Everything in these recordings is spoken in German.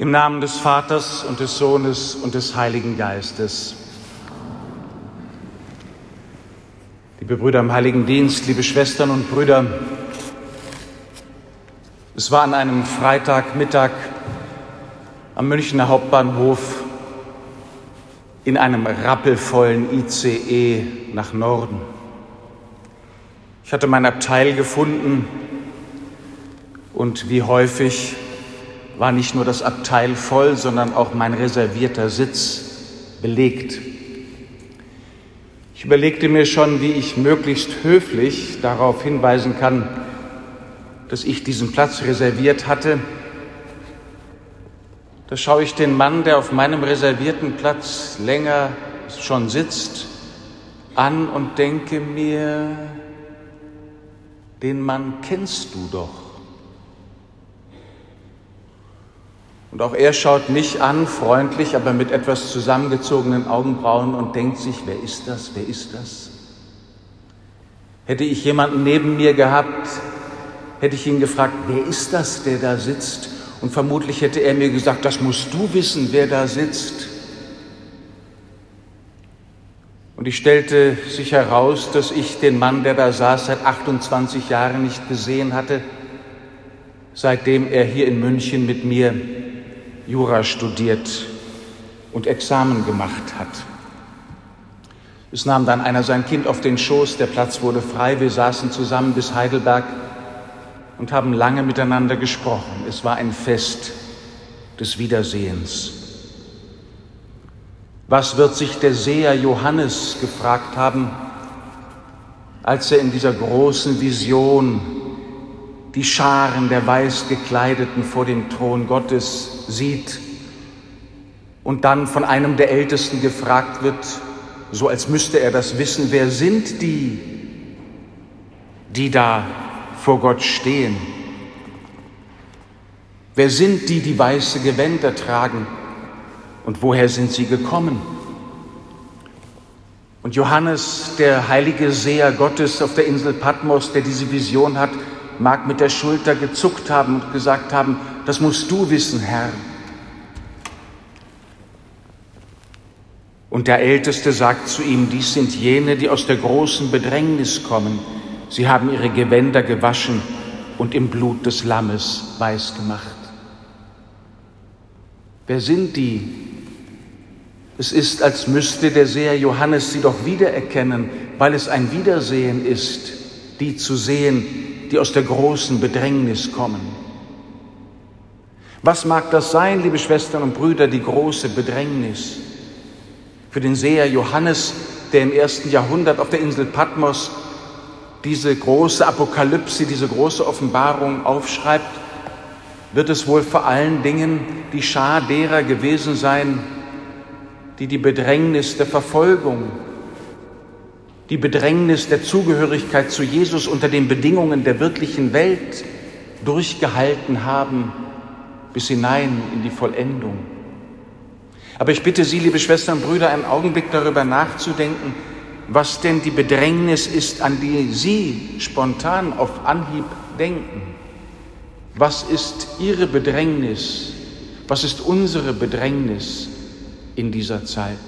Im Namen des Vaters und des Sohnes und des Heiligen Geistes. Liebe Brüder im Heiligen Dienst, liebe Schwestern und Brüder, es war an einem Freitagmittag am Münchner Hauptbahnhof in einem rappelvollen ICE nach Norden. Ich hatte mein Abteil gefunden und wie häufig war nicht nur das Abteil voll, sondern auch mein reservierter Sitz belegt. Ich überlegte mir schon, wie ich möglichst höflich darauf hinweisen kann, dass ich diesen Platz reserviert hatte. Da schaue ich den Mann, der auf meinem reservierten Platz länger schon sitzt, an und denke mir, den Mann kennst du doch. Und auch er schaut mich an, freundlich, aber mit etwas zusammengezogenen Augenbrauen und denkt sich, wer ist das, wer ist das? Hätte ich jemanden neben mir gehabt, hätte ich ihn gefragt, wer ist das, der da sitzt? Und vermutlich hätte er mir gesagt, das musst du wissen, wer da sitzt. Und ich stellte sich heraus, dass ich den Mann, der da saß, seit 28 Jahren nicht gesehen hatte, seitdem er hier in München mit mir Jura studiert und Examen gemacht hat. Es nahm dann einer sein Kind auf den Schoß, der Platz wurde frei, wir saßen zusammen bis Heidelberg und haben lange miteinander gesprochen. Es war ein Fest des Wiedersehens. Was wird sich der Seher Johannes gefragt haben, als er in dieser großen Vision die Scharen der Weißgekleideten vor dem Thron Gottes sieht und dann von einem der Ältesten gefragt wird, so als müsste er das wissen, wer sind die, die da vor Gott stehen? Wer sind die, die weiße Gewänder tragen und woher sind sie gekommen? Und Johannes, der heilige Seher Gottes auf der Insel Patmos, der diese Vision hat, mag mit der Schulter gezuckt haben und gesagt haben, das musst du wissen, Herr. Und der Älteste sagt zu ihm, dies sind jene, die aus der großen Bedrängnis kommen. Sie haben ihre Gewänder gewaschen und im Blut des Lammes weiß gemacht. Wer sind die? Es ist, als müsste der Seher Johannes sie doch wiedererkennen, weil es ein Wiedersehen ist, die zu sehen, die aus der großen Bedrängnis kommen. Was mag das sein, liebe Schwestern und Brüder, die große Bedrängnis? Für den Seher Johannes, der im ersten Jahrhundert auf der Insel Patmos diese große Apokalypse, diese große Offenbarung aufschreibt, wird es wohl vor allen Dingen die Schar derer gewesen sein, die die Bedrängnis der Verfolgung, die Bedrängnis der Zugehörigkeit zu Jesus unter den Bedingungen der wirklichen Welt durchgehalten haben bis hinein in die Vollendung. Aber ich bitte Sie, liebe Schwestern und Brüder, einen Augenblick darüber nachzudenken, was denn die Bedrängnis ist, an die Sie spontan auf Anhieb denken. Was ist Ihre Bedrängnis? Was ist unsere Bedrängnis in dieser Zeit?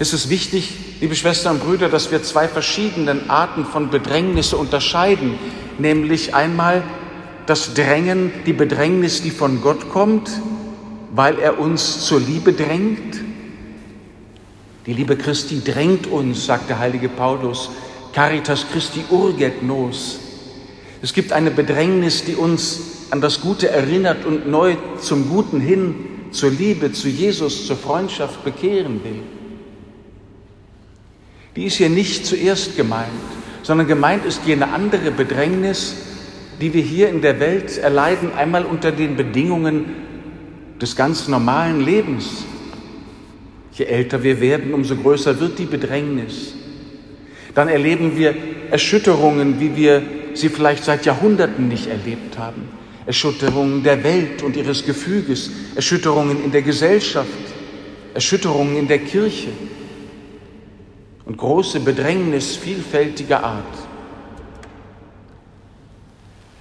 Es ist wichtig, liebe Schwestern und Brüder, dass wir zwei verschiedene Arten von Bedrängnisse unterscheiden, nämlich einmal das Drängen, die Bedrängnis, die von Gott kommt, weil er uns zur Liebe drängt. Die Liebe Christi drängt uns, sagt der heilige Paulus, Caritas Christi urget nos. Es gibt eine Bedrängnis, die uns an das Gute erinnert und neu zum Guten hin, zur Liebe, zu Jesus, zur Freundschaft bekehren will. Die ist hier nicht zuerst gemeint, sondern gemeint ist jene andere Bedrängnis, die wir hier in der Welt erleiden, einmal unter den Bedingungen des ganz normalen Lebens. Je älter wir werden, umso größer wird die Bedrängnis. Dann erleben wir Erschütterungen, wie wir sie vielleicht seit Jahrhunderten nicht erlebt haben. Erschütterungen der Welt und ihres Gefüges, Erschütterungen in der Gesellschaft, Erschütterungen in der Kirche und große Bedrängnis vielfältiger Art.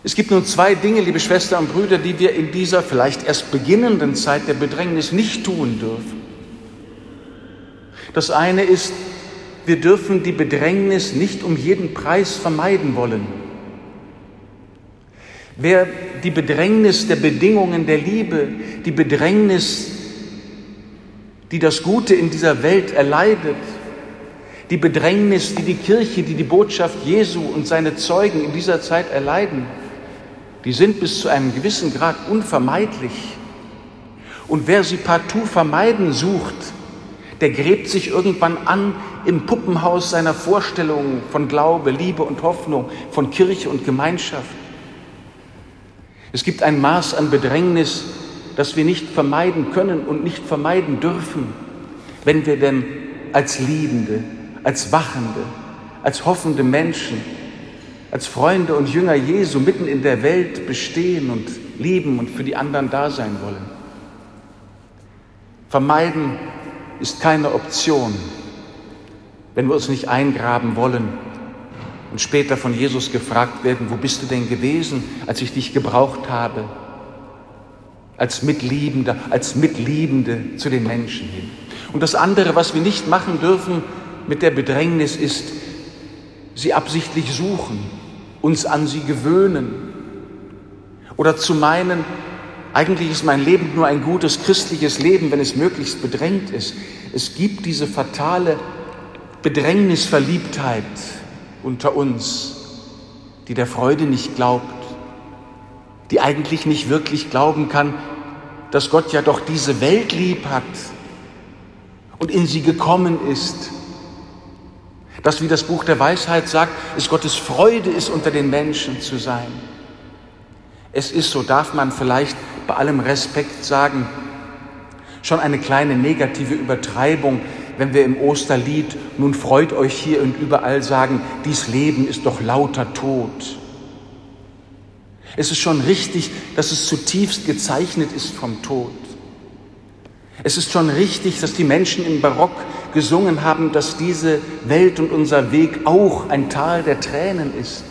Es gibt nun zwei Dinge, liebe Schwestern und Brüder, die wir in dieser vielleicht erst beginnenden Zeit der Bedrängnis nicht tun dürfen. Das eine ist, wir dürfen die Bedrängnis nicht um jeden Preis vermeiden wollen. Wer die Bedrängnis der Bedingungen der Liebe, die Bedrängnis, die das Gute in dieser Welt erleidet, die Bedrängnis, die die Kirche, die die Botschaft Jesu und seine Zeugen in dieser Zeit erleiden, die sind bis zu einem gewissen Grad unvermeidlich. Und wer sie partout vermeiden sucht, der gräbt sich irgendwann an im Puppenhaus seiner Vorstellungen von Glaube, Liebe und Hoffnung, von Kirche und Gemeinschaft. Es gibt ein Maß an Bedrängnis, das wir nicht vermeiden können und nicht vermeiden dürfen, wenn wir denn als Liebende, als Wachende, als hoffende Menschen als Freunde und Jünger Jesu mitten in der Welt bestehen und lieben und für die anderen da sein wollen. Vermeiden ist keine Option, wenn wir uns nicht eingraben wollen und später von Jesus gefragt werden, wo bist du denn gewesen, als ich dich gebraucht habe? Als Mitliebender, als Mitliebende zu den Menschen hin. Und das andere, was wir nicht machen dürfen mit der Bedrängnis, ist, sie absichtlich suchen, uns an sie gewöhnen oder zu meinen, eigentlich ist mein Leben nur ein gutes christliches Leben, wenn es möglichst bedrängt ist. Es gibt diese fatale Bedrängnisverliebtheit unter uns, die der Freude nicht glaubt, die eigentlich nicht wirklich glauben kann, dass Gott ja doch diese Welt lieb hat und in sie gekommen ist das, wie das Buch der Weisheit sagt, ist Gottes Freude ist, unter den Menschen zu sein. Es ist, so darf man vielleicht bei allem Respekt sagen, schon eine kleine negative Übertreibung, wenn wir im Osterlied nun freut euch hier und überall sagen, dies Leben ist doch lauter Tod. Es ist schon richtig, dass es zutiefst gezeichnet ist vom Tod. Es ist schon richtig, dass die Menschen im Barock gesungen haben, dass diese Welt und unser Weg auch ein Tal der Tränen ist.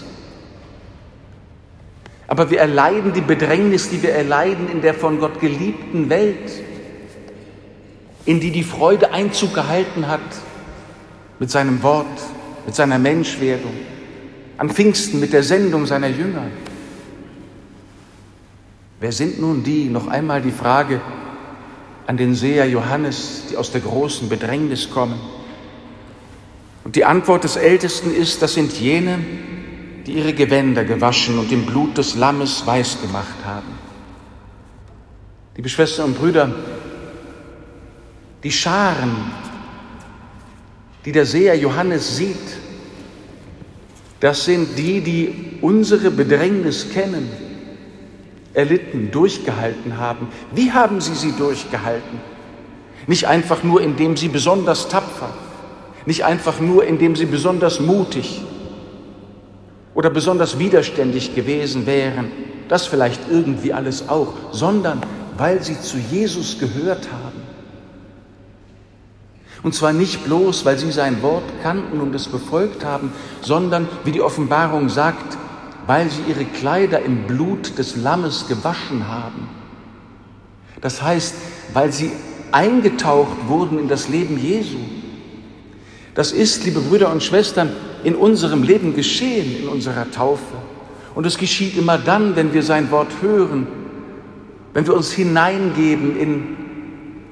Aber wir erleiden die Bedrängnis, die wir erleiden in der von Gott geliebten Welt, in die die Freude Einzug gehalten hat mit seinem Wort, mit seiner Menschwerdung, am Pfingsten mit der Sendung seiner Jünger. Wer sind nun die, noch einmal die Frage, an den Seher Johannes, die aus der großen Bedrängnis kommen. Und die Antwort des Ältesten ist, das sind jene, die ihre Gewänder gewaschen und im Blut des Lammes weiß gemacht haben. Liebe Schwestern und Brüder, die Scharen, die der Seher Johannes sieht, das sind die, die unsere Bedrängnis kennen, erlitten, durchgehalten haben. Wie haben sie sie durchgehalten? Nicht einfach nur, indem sie besonders tapfer, nicht einfach nur, indem sie besonders mutig oder besonders widerständig gewesen wären, das vielleicht irgendwie alles auch, sondern weil sie zu Jesus gehört haben. Und zwar nicht bloß, weil sie sein Wort kannten und es befolgt haben, sondern, wie die Offenbarung sagt, weil sie ihre Kleider im Blut des Lammes gewaschen haben. Das heißt, weil sie eingetaucht wurden in das Leben Jesu. Das ist, liebe Brüder und Schwestern, in unserem Leben geschehen, in unserer Taufe. Und es geschieht immer dann, wenn wir sein Wort hören, wenn wir uns hineingeben in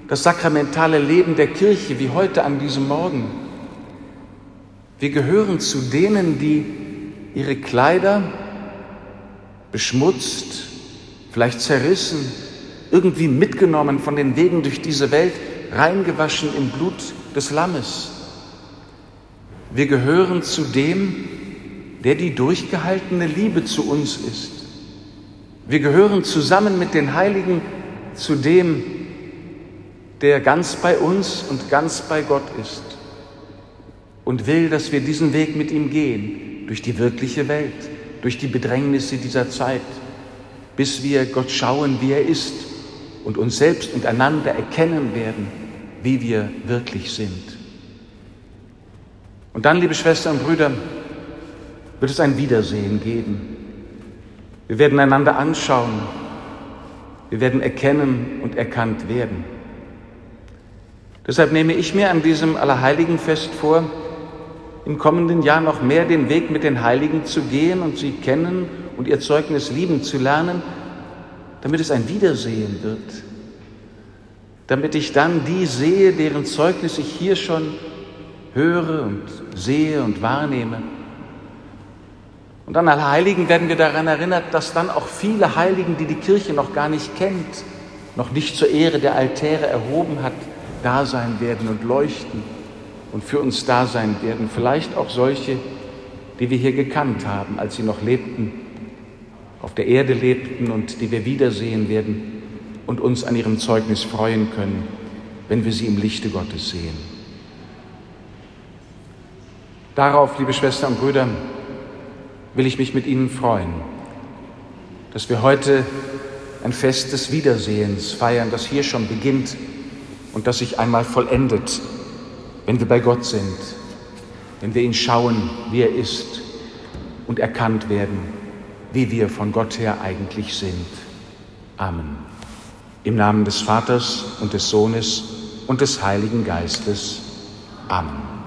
das sakramentale Leben der Kirche, wie heute an diesem Morgen. Wir gehören zu denen, die ihre Kleider beschmutzt, vielleicht zerrissen, irgendwie mitgenommen von den Wegen durch diese Welt, reingewaschen im Blut des Lammes. Wir gehören zu dem, der die durchgehaltene Liebe zu uns ist. Wir gehören zusammen mit den Heiligen zu dem, der ganz bei uns und ganz bei Gott ist und will, dass wir diesen Weg mit ihm gehen durch die wirkliche Welt durch die Bedrängnisse dieser Zeit, bis wir Gott schauen, wie er ist und uns selbst und einander erkennen werden, wie wir wirklich sind. Und dann, liebe Schwestern und Brüder, wird es ein Wiedersehen geben. Wir werden einander anschauen. Wir werden erkennen und erkannt werden. Deshalb nehme ich mir an diesem Allerheiligenfest vor, im kommenden Jahr noch mehr den Weg mit den Heiligen zu gehen und sie kennen und ihr Zeugnis lieben zu lernen, damit es ein Wiedersehen wird, damit ich dann die sehe, deren Zeugnis ich hier schon höre und sehe und wahrnehme. Und an Allerheiligen werden wir daran erinnert, dass dann auch viele Heiligen, die die Kirche noch gar nicht kennt, noch nicht zur Ehre der Altäre erhoben hat, da sein werden und leuchten und für uns da sein werden. Vielleicht auch solche, die wir hier gekannt haben, als sie noch lebten, auf der Erde lebten und die wir wiedersehen werden und uns an ihrem Zeugnis freuen können, wenn wir sie im Lichte Gottes sehen. Darauf, liebe Schwestern und Brüder, will ich mich mit Ihnen freuen, dass wir heute ein Fest des Wiedersehens feiern, das hier schon beginnt und das sich einmal vollendet, wenn wir bei Gott sind, wenn wir ihn schauen, wie er ist und erkannt werden, wie wir von Gott her eigentlich sind. Amen. Im Namen des Vaters und des Sohnes und des Heiligen Geistes. Amen.